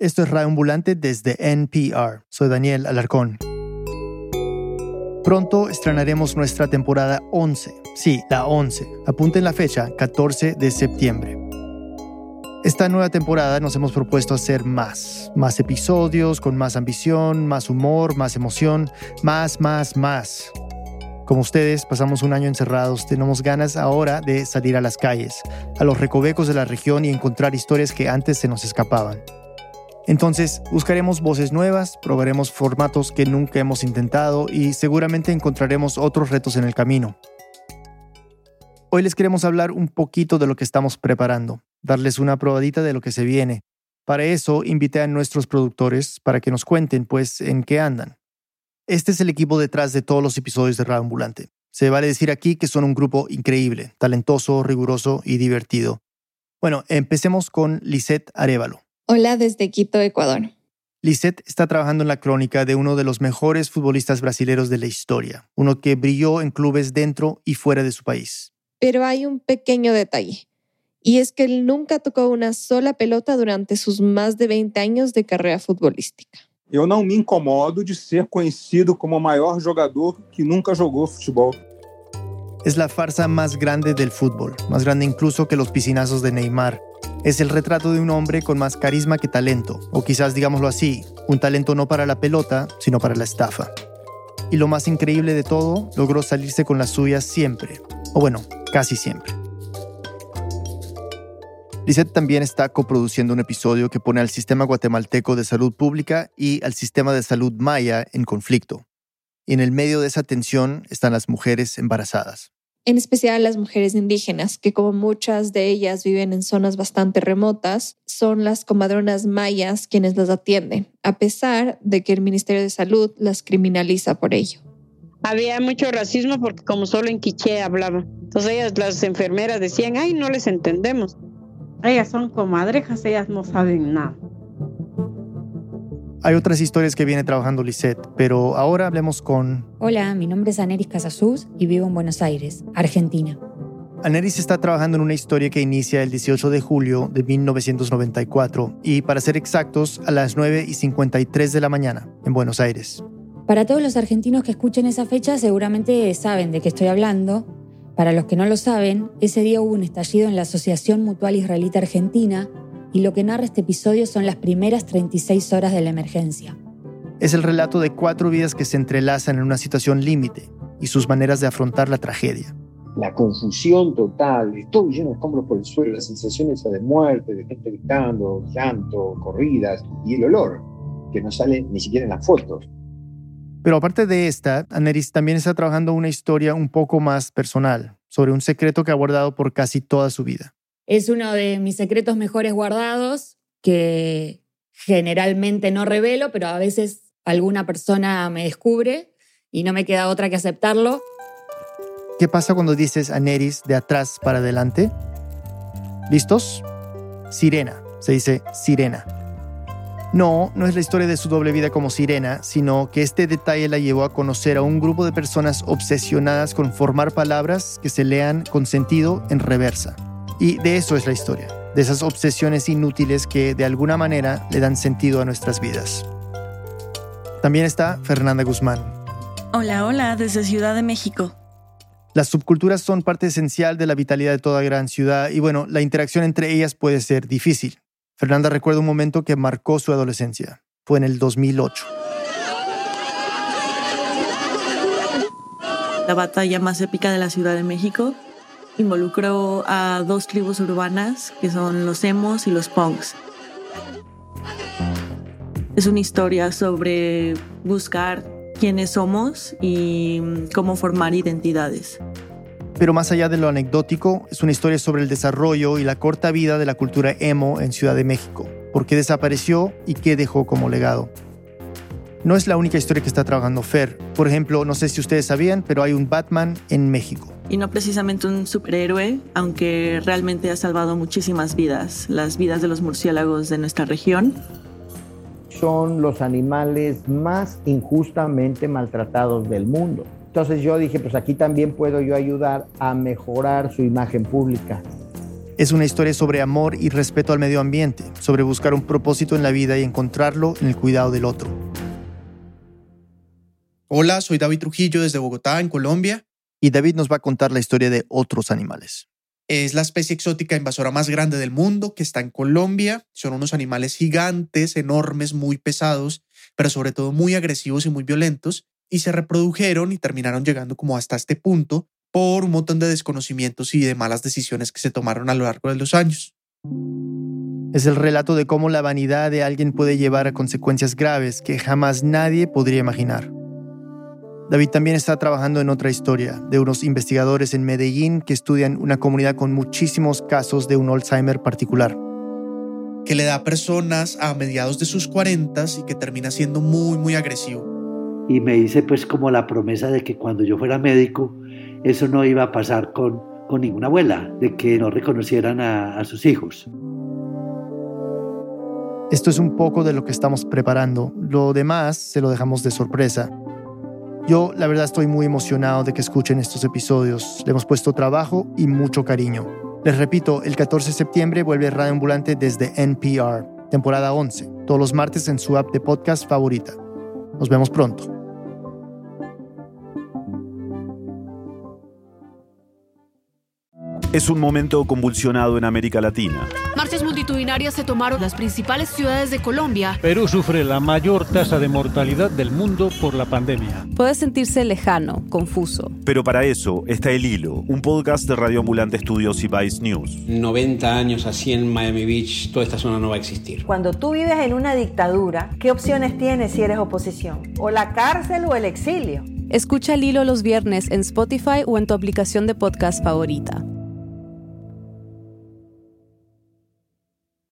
Esto es Radio Ambulante desde NPR. Soy Daniel Alarcón. Pronto estrenaremos nuestra temporada 11. Sí, la 11. Apunten la fecha, 14 de septiembre. Esta nueva temporada nos hemos propuesto hacer más, más episodios con más ambición, más humor, más emoción, más, más, más. Como ustedes, pasamos un año encerrados, tenemos ganas ahora de salir a las calles, a los recovecos de la región y encontrar historias que antes se nos escapaban. Entonces, buscaremos voces nuevas, probaremos formatos que nunca hemos intentado y seguramente encontraremos otros retos en el camino. Hoy les queremos hablar un poquito de lo que estamos preparando, darles una probadita de lo que se viene. Para eso invité a nuestros productores para que nos cuenten, pues, en qué andan. Este es el equipo detrás de todos los episodios de Radio Ambulante. Se vale decir aquí que son un grupo increíble, talentoso, riguroso y divertido. Bueno, empecemos con Lisette Arevalo. Hola desde Quito, Ecuador. Lisette está trabajando en la crónica de uno de los mejores futbolistas brasileños de la historia, uno que brilló en clubes dentro y fuera de su país. Pero hay un pequeño detalle, y es que él nunca tocó una sola pelota durante sus más de 20 años de carrera futbolística. Yo no me incomodo de ser conocido como el mayor jugador que nunca jugó fútbol. Es la farsa más grande del fútbol, más grande incluso que los piscinazos de Neymar es el retrato de un hombre con más carisma que talento, o quizás digámoslo así, un talento no para la pelota, sino para la estafa. Y lo más increíble de todo, logró salirse con las suyas siempre, o bueno, casi siempre. Lisette también está coproduciendo un episodio que pone al sistema guatemalteco de salud pública y al sistema de salud maya en conflicto. Y en el medio de esa tensión están las mujeres embarazadas en especial las mujeres indígenas, que como muchas de ellas viven en zonas bastante remotas, son las comadronas mayas quienes las atienden, a pesar de que el Ministerio de Salud las criminaliza por ello. Había mucho racismo porque como solo en quiché hablaba. Entonces ellas, las enfermeras decían, ay, no les entendemos. Ellas son comadrejas, ellas no saben nada. Hay otras historias que viene trabajando Lisette, pero ahora hablemos con... Hola, mi nombre es Aneris Casasús y vivo en Buenos Aires, Argentina. Aneris está trabajando en una historia que inicia el 18 de julio de 1994 y, para ser exactos, a las 9 y 53 de la mañana, en Buenos Aires. Para todos los argentinos que escuchen esa fecha, seguramente saben de qué estoy hablando. Para los que no lo saben, ese día hubo un estallido en la Asociación Mutual Israelita Argentina y lo que narra este episodio son las primeras 36 horas de la emergencia. Es el relato de cuatro vidas que se entrelazan en una situación límite y sus maneras de afrontar la tragedia. La confusión total, todo lleno de escombros por el suelo, las sensaciones de muerte, de gente gritando, llanto, corridas y el olor, que no sale ni siquiera en las fotos. Pero aparte de esta, Aneris también está trabajando una historia un poco más personal, sobre un secreto que ha guardado por casi toda su vida. Es uno de mis secretos mejores guardados que generalmente no revelo, pero a veces alguna persona me descubre y no me queda otra que aceptarlo. ¿Qué pasa cuando dices a Neris de atrás para adelante? ¿Listos? Sirena, se dice sirena. No, no es la historia de su doble vida como sirena, sino que este detalle la llevó a conocer a un grupo de personas obsesionadas con formar palabras que se lean con sentido en reversa. Y de eso es la historia, de esas obsesiones inútiles que de alguna manera le dan sentido a nuestras vidas. También está Fernanda Guzmán. Hola, hola, desde Ciudad de México. Las subculturas son parte esencial de la vitalidad de toda gran ciudad y bueno, la interacción entre ellas puede ser difícil. Fernanda recuerda un momento que marcó su adolescencia. Fue en el 2008. La batalla más épica de la Ciudad de México involucró a dos tribus urbanas que son los emos y los punks. Es una historia sobre buscar quiénes somos y cómo formar identidades. Pero más allá de lo anecdótico, es una historia sobre el desarrollo y la corta vida de la cultura emo en Ciudad de México, por qué desapareció y qué dejó como legado. No es la única historia que está trabajando Fer. Por ejemplo, no sé si ustedes sabían, pero hay un Batman en México y no precisamente un superhéroe, aunque realmente ha salvado muchísimas vidas, las vidas de los murciélagos de nuestra región. Son los animales más injustamente maltratados del mundo. Entonces yo dije, pues aquí también puedo yo ayudar a mejorar su imagen pública. Es una historia sobre amor y respeto al medio ambiente, sobre buscar un propósito en la vida y encontrarlo en el cuidado del otro. Hola, soy David Trujillo desde Bogotá, en Colombia. Y David nos va a contar la historia de otros animales. Es la especie exótica invasora más grande del mundo que está en Colombia. Son unos animales gigantes, enormes, muy pesados, pero sobre todo muy agresivos y muy violentos. Y se reprodujeron y terminaron llegando como hasta este punto por un montón de desconocimientos y de malas decisiones que se tomaron a lo largo de los años. Es el relato de cómo la vanidad de alguien puede llevar a consecuencias graves que jamás nadie podría imaginar. David también está trabajando en otra historia de unos investigadores en Medellín que estudian una comunidad con muchísimos casos de un Alzheimer particular. Que le da a personas a mediados de sus 40 y que termina siendo muy, muy agresivo. Y me hice pues como la promesa de que cuando yo fuera médico eso no iba a pasar con, con ninguna abuela, de que no reconocieran a, a sus hijos. Esto es un poco de lo que estamos preparando. Lo demás se lo dejamos de sorpresa. Yo, la verdad, estoy muy emocionado de que escuchen estos episodios. Le hemos puesto trabajo y mucho cariño. Les repito, el 14 de septiembre vuelve Radio Ambulante desde NPR, temporada 11, todos los martes en su app de podcast favorita. Nos vemos pronto. Es un momento convulsionado en América Latina. Marchas multitudinarias se tomaron las principales ciudades de Colombia. Perú sufre la mayor tasa de mortalidad del mundo por la pandemia. Puede sentirse lejano, confuso. Pero para eso está El Hilo, un podcast de Radio Ambulante Estudios y Vice News. 90 años así en Miami Beach, toda esta zona no va a existir. Cuando tú vives en una dictadura, ¿qué opciones tienes si eres oposición? ¿O la cárcel o el exilio? Escucha El Hilo los viernes en Spotify o en tu aplicación de podcast favorita.